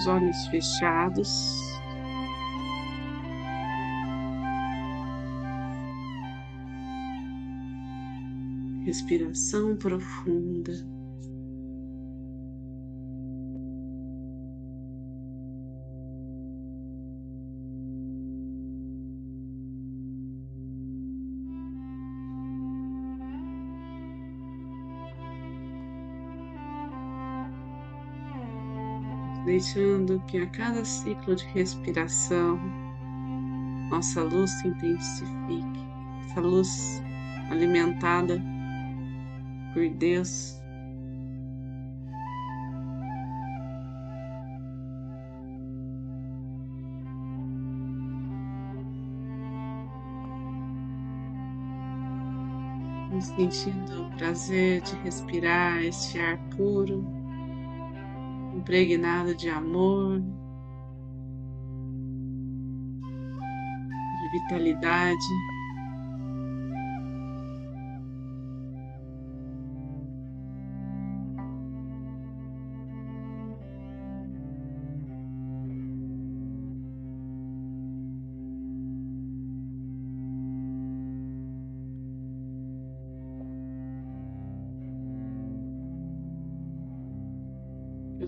os olhos fechados. Respiração profunda. Deixando que a cada ciclo de respiração nossa luz se intensifique, essa luz alimentada por Deus. Sentindo o prazer de respirar este ar puro impregnado de amor, de vitalidade.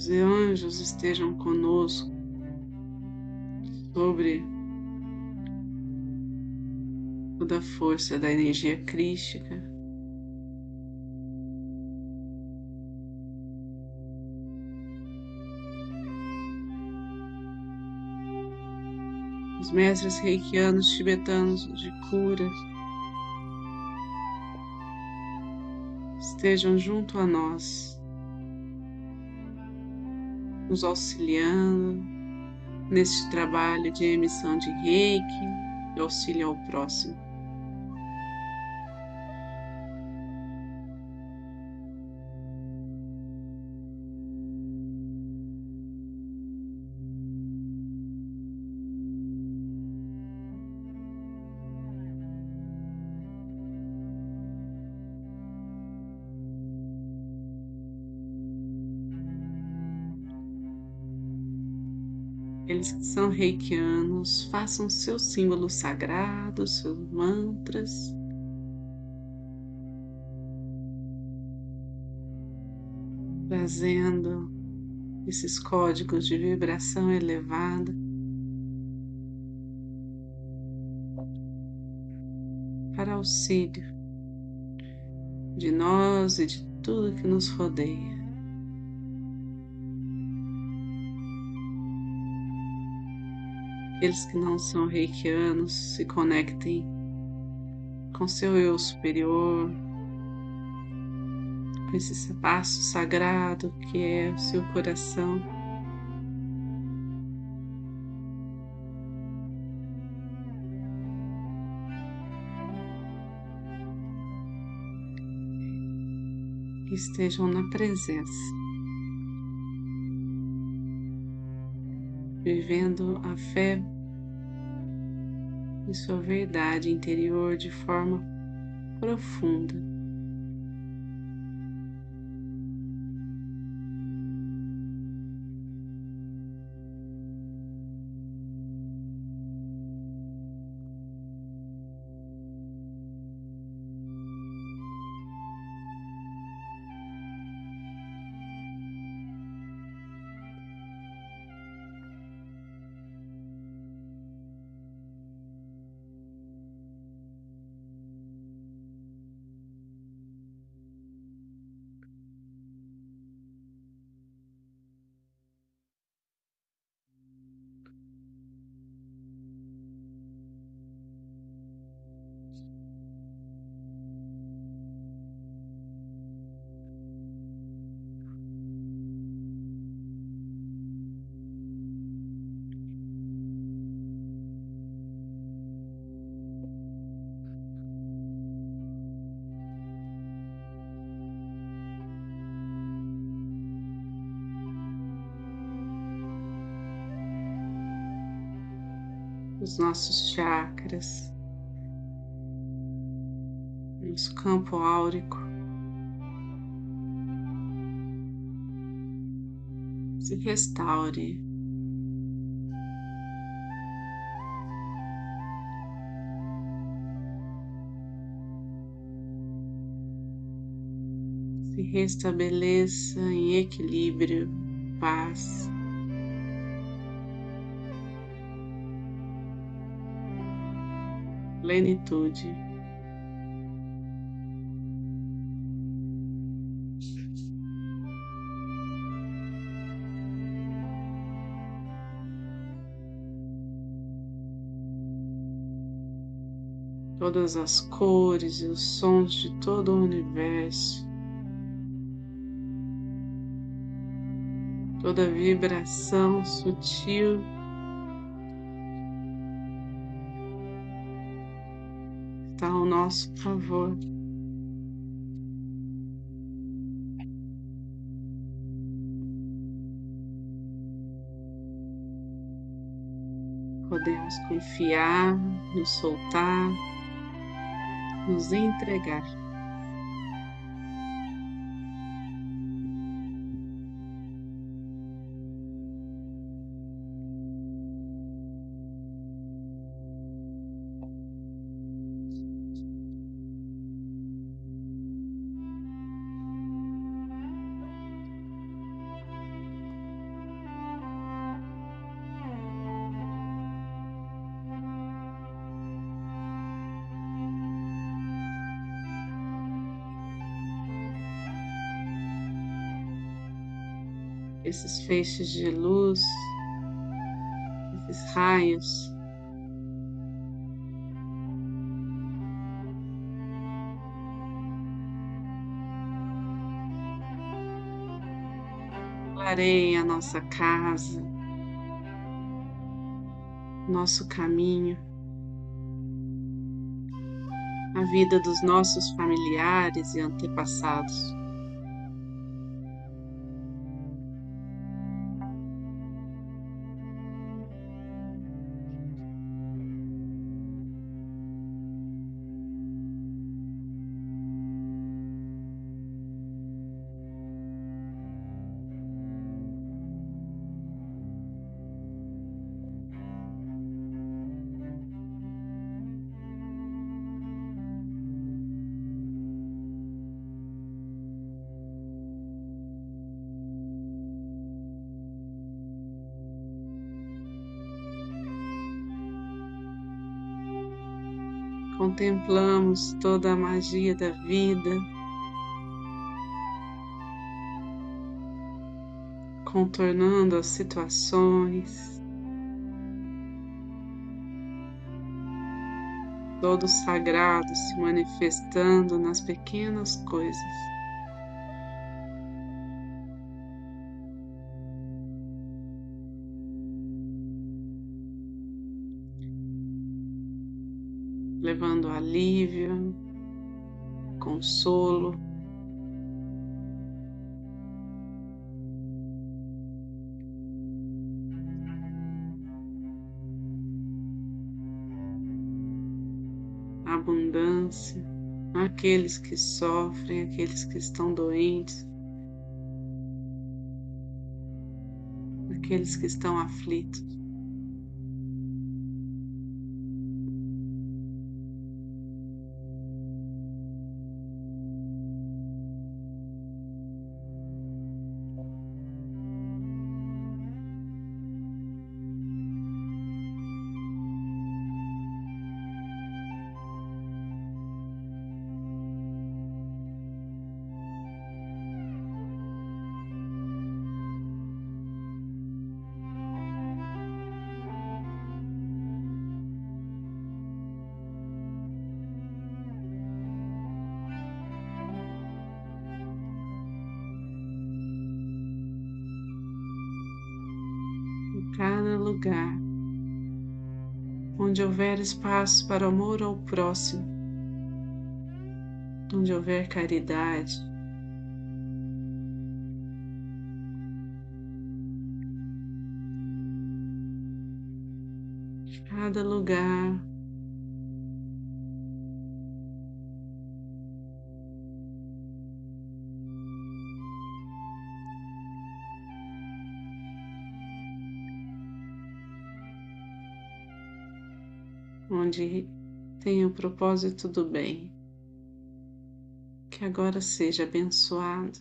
Os anjos estejam conosco sobre toda a força da energia crística. Os mestres reikianos tibetanos de cura estejam junto a nós nos auxiliando neste trabalho de emissão de reiki e auxílio ao próximo. Aqueles que são reikianos, façam seus símbolos sagrados, seus mantras. Trazendo esses códigos de vibração elevada para auxílio de nós e de tudo que nos rodeia. Aqueles que não são reikianos se conectem com seu eu superior, com esse espaço sagrado que é o seu coração. estejam na presença. Vivendo a fé e sua verdade interior de forma profunda. os nossos chakras, nosso campo áurico. Se restaure. Se restabeleça em equilíbrio, paz. Plenitude. todas as cores e os sons de todo o universo, toda vibração sutil. Está ao nosso favor. Podemos confiar, nos soltar nos entregar. Esses feixes de luz, esses raios. Clareia a nossa casa, nosso caminho, a vida dos nossos familiares e antepassados. Contemplamos toda a magia da vida, contornando as situações, todo o sagrado se manifestando nas pequenas coisas. Levando alívio, consolo. Abundância àqueles que sofrem, aqueles que estão doentes, aqueles que estão aflitos. Lugar onde houver espaço para amor ao próximo, onde houver caridade, cada lugar onde tem o propósito do bem, que agora seja abençoado.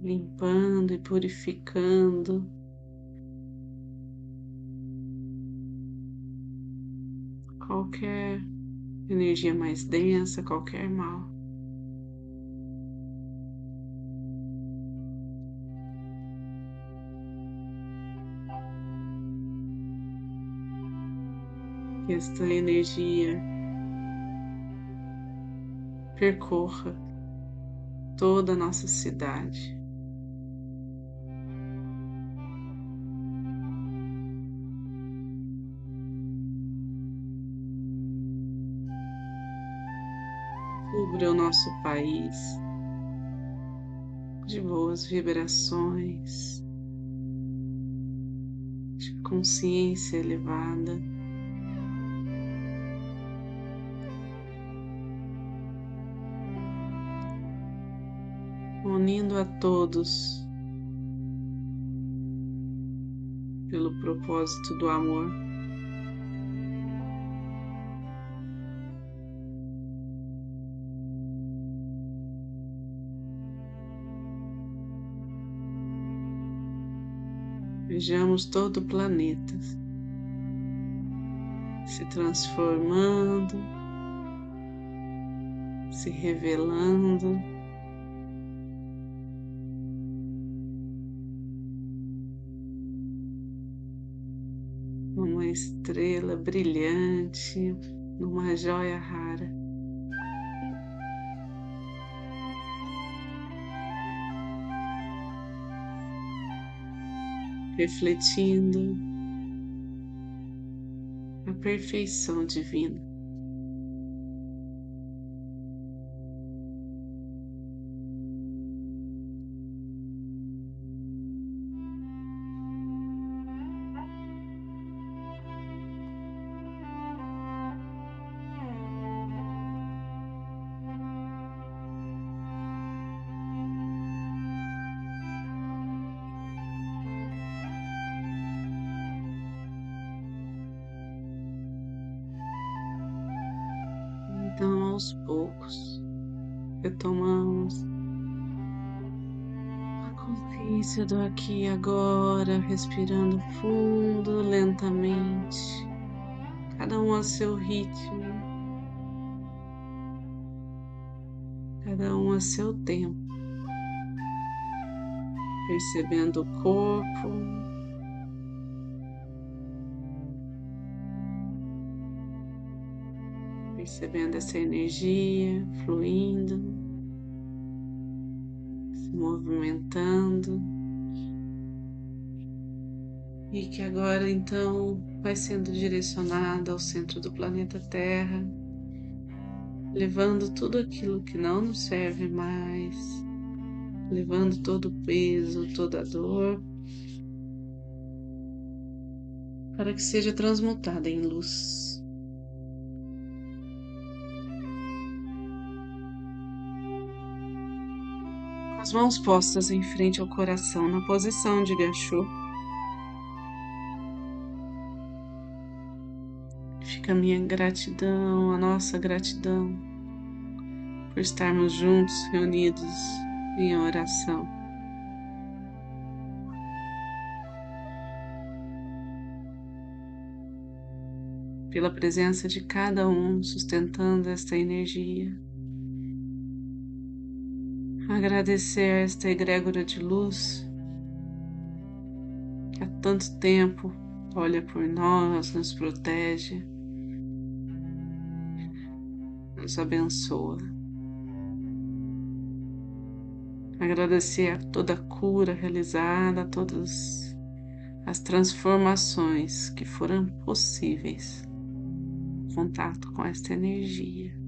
Limpando e purificando qualquer energia mais densa, qualquer mal. Que esta energia percorra toda a nossa cidade. País de boas vibrações, de consciência elevada. Unindo a todos pelo propósito do amor. Vejamos todo o planeta se transformando, se revelando. Uma estrela brilhante, numa joia rara. Refletindo a perfeição divina. Aos poucos, retomamos a consciência do aqui e agora, respirando fundo, lentamente, cada um a seu ritmo, cada um a seu tempo, percebendo o corpo, percebendo essa energia fluindo, se movimentando. E que agora então vai sendo direcionada ao centro do planeta Terra, levando tudo aquilo que não nos serve mais, levando todo o peso, toda a dor, para que seja transmutada em luz. As mãos postas em frente ao coração na posição de Gachô. Fica a minha gratidão, a nossa gratidão por estarmos juntos, reunidos em oração. Pela presença de cada um sustentando esta energia agradecer a esta egrégora de luz que há tanto tempo olha por nós, nos protege, nos abençoa. Agradecer a toda a cura realizada, a todas as transformações que foram possíveis contato com esta energia.